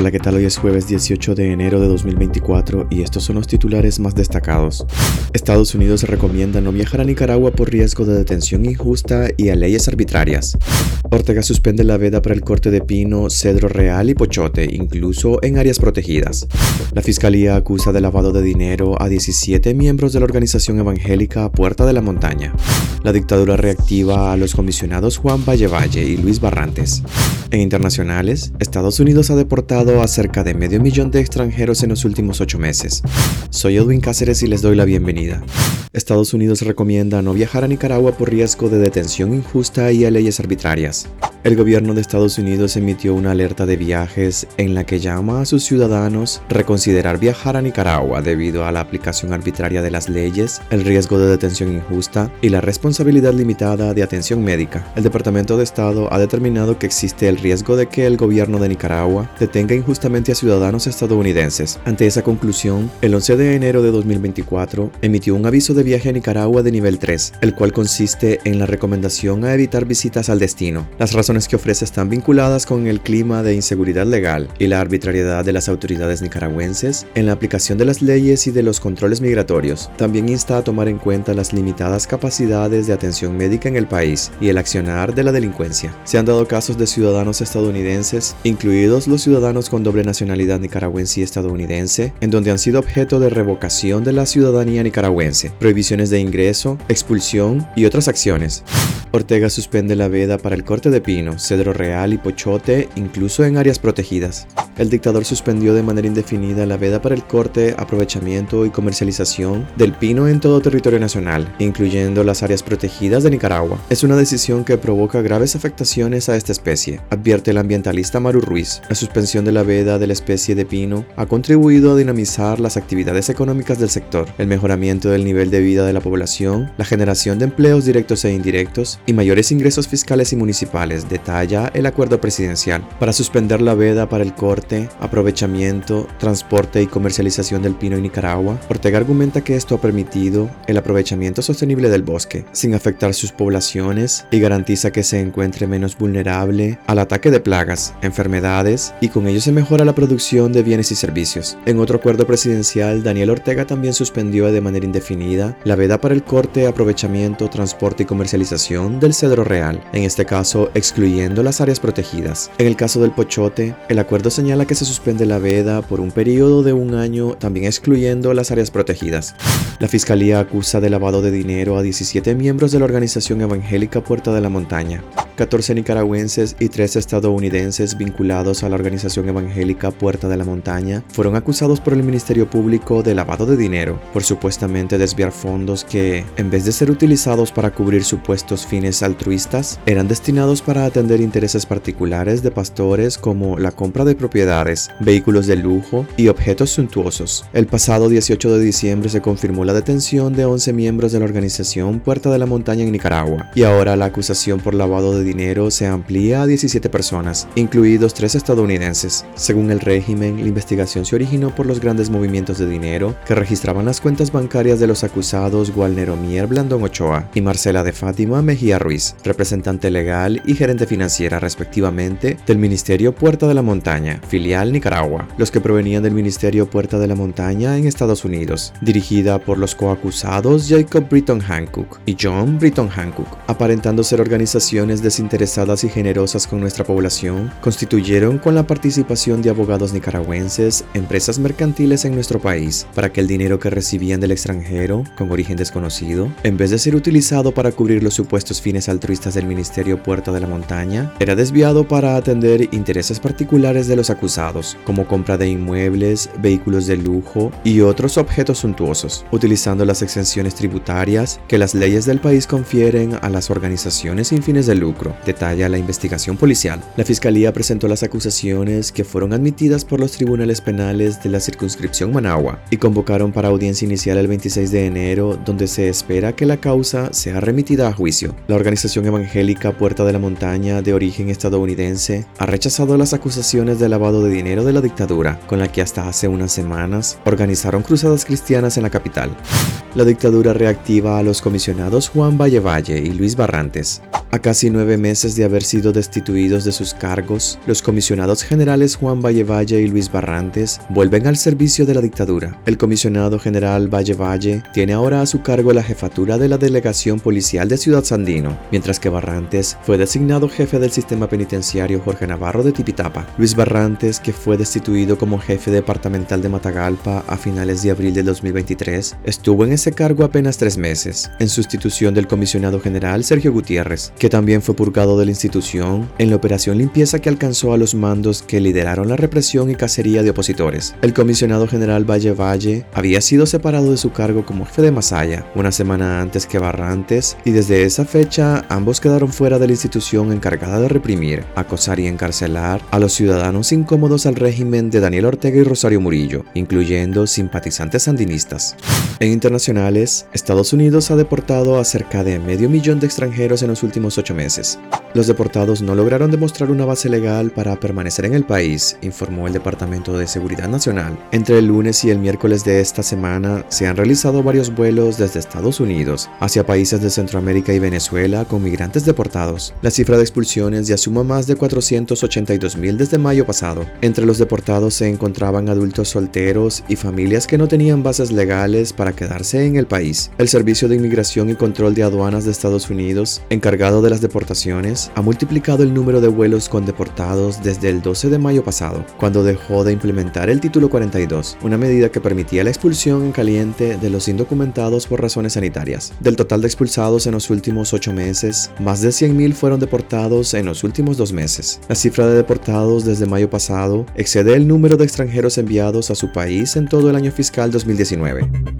Hola, ¿qué tal? Hoy es jueves 18 de enero de 2024 y estos son los titulares más destacados. Estados Unidos recomienda no viajar a Nicaragua por riesgo de detención injusta y a leyes arbitrarias. Ortega suspende la veda para el corte de pino, cedro real y pochote, incluso en áreas protegidas. La Fiscalía acusa de lavado de dinero a 17 miembros de la organización evangélica Puerta de la Montaña. La dictadura reactiva a los comisionados Juan Valle Valle y Luis Barrantes. En internacionales, Estados Unidos ha deportado a cerca de medio millón de extranjeros en los últimos ocho meses. Soy Edwin Cáceres y les doy la bienvenida. Estados Unidos recomienda no viajar a Nicaragua por riesgo de detención injusta y a leyes arbitrarias. El gobierno de Estados Unidos emitió una alerta de viajes en la que llama a sus ciudadanos reconsiderar viajar a Nicaragua debido a la aplicación arbitraria de las leyes, el riesgo de detención injusta y la responsabilidad limitada de atención médica. El Departamento de Estado ha determinado que existe el riesgo de que el gobierno de Nicaragua detenga injustamente a ciudadanos estadounidenses. Ante esa conclusión, el 11 de enero de 2024 emitió un aviso de viaje a Nicaragua de nivel 3, el cual consiste en la recomendación a evitar visitas al destino. Las que ofrece están vinculadas con el clima de inseguridad legal y la arbitrariedad de las autoridades nicaragüenses en la aplicación de las leyes y de los controles migratorios. También insta a tomar en cuenta las limitadas capacidades de atención médica en el país y el accionar de la delincuencia. Se han dado casos de ciudadanos estadounidenses, incluidos los ciudadanos con doble nacionalidad nicaragüense y estadounidense, en donde han sido objeto de revocación de la ciudadanía nicaragüense, prohibiciones de ingreso, expulsión y otras acciones. Ortega suspende la veda para el corte de pino, cedro real y pochote, incluso en áreas protegidas. El dictador suspendió de manera indefinida la veda para el corte, aprovechamiento y comercialización del pino en todo territorio nacional, incluyendo las áreas protegidas de Nicaragua. Es una decisión que provoca graves afectaciones a esta especie, advierte el ambientalista Maru Ruiz. La suspensión de la veda de la especie de pino ha contribuido a dinamizar las actividades económicas del sector, el mejoramiento del nivel de vida de la población, la generación de empleos directos e indirectos y mayores ingresos fiscales y municipales, detalla el acuerdo presidencial. Para suspender la veda para el corte, aprovechamiento, transporte y comercialización del pino en Nicaragua, Ortega argumenta que esto ha permitido el aprovechamiento sostenible del bosque, sin afectar sus poblaciones, y garantiza que se encuentre menos vulnerable al ataque de plagas, enfermedades, y con ello se mejora la producción de bienes y servicios. En otro acuerdo presidencial, Daniel Ortega también suspendió de manera indefinida la veda para el corte, aprovechamiento, transporte y comercialización del cedro real, en este caso excluyendo las áreas protegidas. En el caso del pochote, el acuerdo señala que se suspende la veda por un periodo de un año, también excluyendo las áreas protegidas. La Fiscalía acusa de lavado de dinero a 17 miembros de la organización evangélica Puerta de la Montaña. 14 nicaragüenses y 3 estadounidenses vinculados a la organización evangélica Puerta de la Montaña fueron acusados por el Ministerio Público de lavado de dinero por supuestamente desviar fondos que, en vez de ser utilizados para cubrir supuestos fines altruistas, eran destinados para atender intereses particulares de pastores como la compra de propiedades, vehículos de lujo y objetos suntuosos. El pasado 18 de diciembre se confirmó la detención de 11 miembros de la organización Puerta de la Montaña en Nicaragua y ahora la acusación por lavado de dinero se amplía a 17 personas, incluidos tres estadounidenses. Según el régimen, la investigación se originó por los grandes movimientos de dinero que registraban las cuentas bancarias de los acusados Gualnero Mier Blandón Ochoa y Marcela de Fátima Mejía Ruiz, representante legal y gerente financiera respectivamente del Ministerio Puerta de la Montaña, filial Nicaragua, los que provenían del Ministerio Puerta de la Montaña en Estados Unidos, dirigida por los coacusados Jacob Britton Hancock y John Britton Hancock, aparentando ser organizaciones de interesadas y generosas con nuestra población, constituyeron con la participación de abogados nicaragüenses empresas mercantiles en nuestro país para que el dinero que recibían del extranjero, con origen desconocido, en vez de ser utilizado para cubrir los supuestos fines altruistas del Ministerio Puerta de la Montaña, era desviado para atender intereses particulares de los acusados, como compra de inmuebles, vehículos de lujo y otros objetos suntuosos, utilizando las exenciones tributarias que las leyes del país confieren a las organizaciones sin fines de lucro detalla la investigación policial. La fiscalía presentó las acusaciones que fueron admitidas por los tribunales penales de la circunscripción Managua y convocaron para audiencia inicial el 26 de enero, donde se espera que la causa sea remitida a juicio. La organización evangélica Puerta de la Montaña, de origen estadounidense, ha rechazado las acusaciones de lavado de dinero de la dictadura, con la que hasta hace unas semanas organizaron cruzadas cristianas en la capital. La dictadura reactiva a los comisionados Juan Valle Valle y Luis Barrantes. A casi nueve meses de haber sido destituidos de sus cargos, los comisionados generales Juan Valle Valle y Luis Barrantes vuelven al servicio de la dictadura. El comisionado general Valle Valle tiene ahora a su cargo la jefatura de la delegación policial de Ciudad Sandino, mientras que Barrantes fue designado jefe del sistema penitenciario Jorge Navarro de Tipitapa. Luis Barrantes, que fue destituido como jefe departamental de Matagalpa a finales de abril de 2023, estuvo en ese cargo apenas tres meses, en sustitución del comisionado general Sergio Gutiérrez, que también fue purgado de la institución en la operación limpieza que alcanzó a los mandos que lideraron la represión y cacería de opositores. El comisionado general Valle Valle había sido separado de su cargo como jefe de Masaya una semana antes que Barrantes y desde esa fecha ambos quedaron fuera de la institución encargada de reprimir, acosar y encarcelar a los ciudadanos incómodos al régimen de Daniel Ortega y Rosario Murillo, incluyendo simpatizantes sandinistas. En internacionales, Estados Unidos ha deportado a cerca de medio millón de extranjeros en los últimos ocho meses. Los deportados no lograron demostrar una base legal para permanecer en el país, informó el Departamento de Seguridad Nacional. Entre el lunes y el miércoles de esta semana se han realizado varios vuelos desde Estados Unidos hacia países de Centroamérica y Venezuela con migrantes deportados. La cifra de expulsiones ya suma más de 482 mil desde mayo pasado. Entre los deportados se encontraban adultos solteros y familias que no tenían bases legales para quedarse en el país. El Servicio de Inmigración y Control de Aduanas de Estados Unidos, encargado de las deportaciones, ha multiplicado el número de vuelos con deportados desde el 12 de mayo pasado, cuando dejó de implementar el Título 42, una medida que permitía la expulsión en caliente de los indocumentados por razones sanitarias. Del total de expulsados en los últimos ocho meses, más de 100.000 fueron deportados en los últimos dos meses. La cifra de deportados desde mayo pasado excede el número de extranjeros enviados a su país en todo el año fiscal 2019.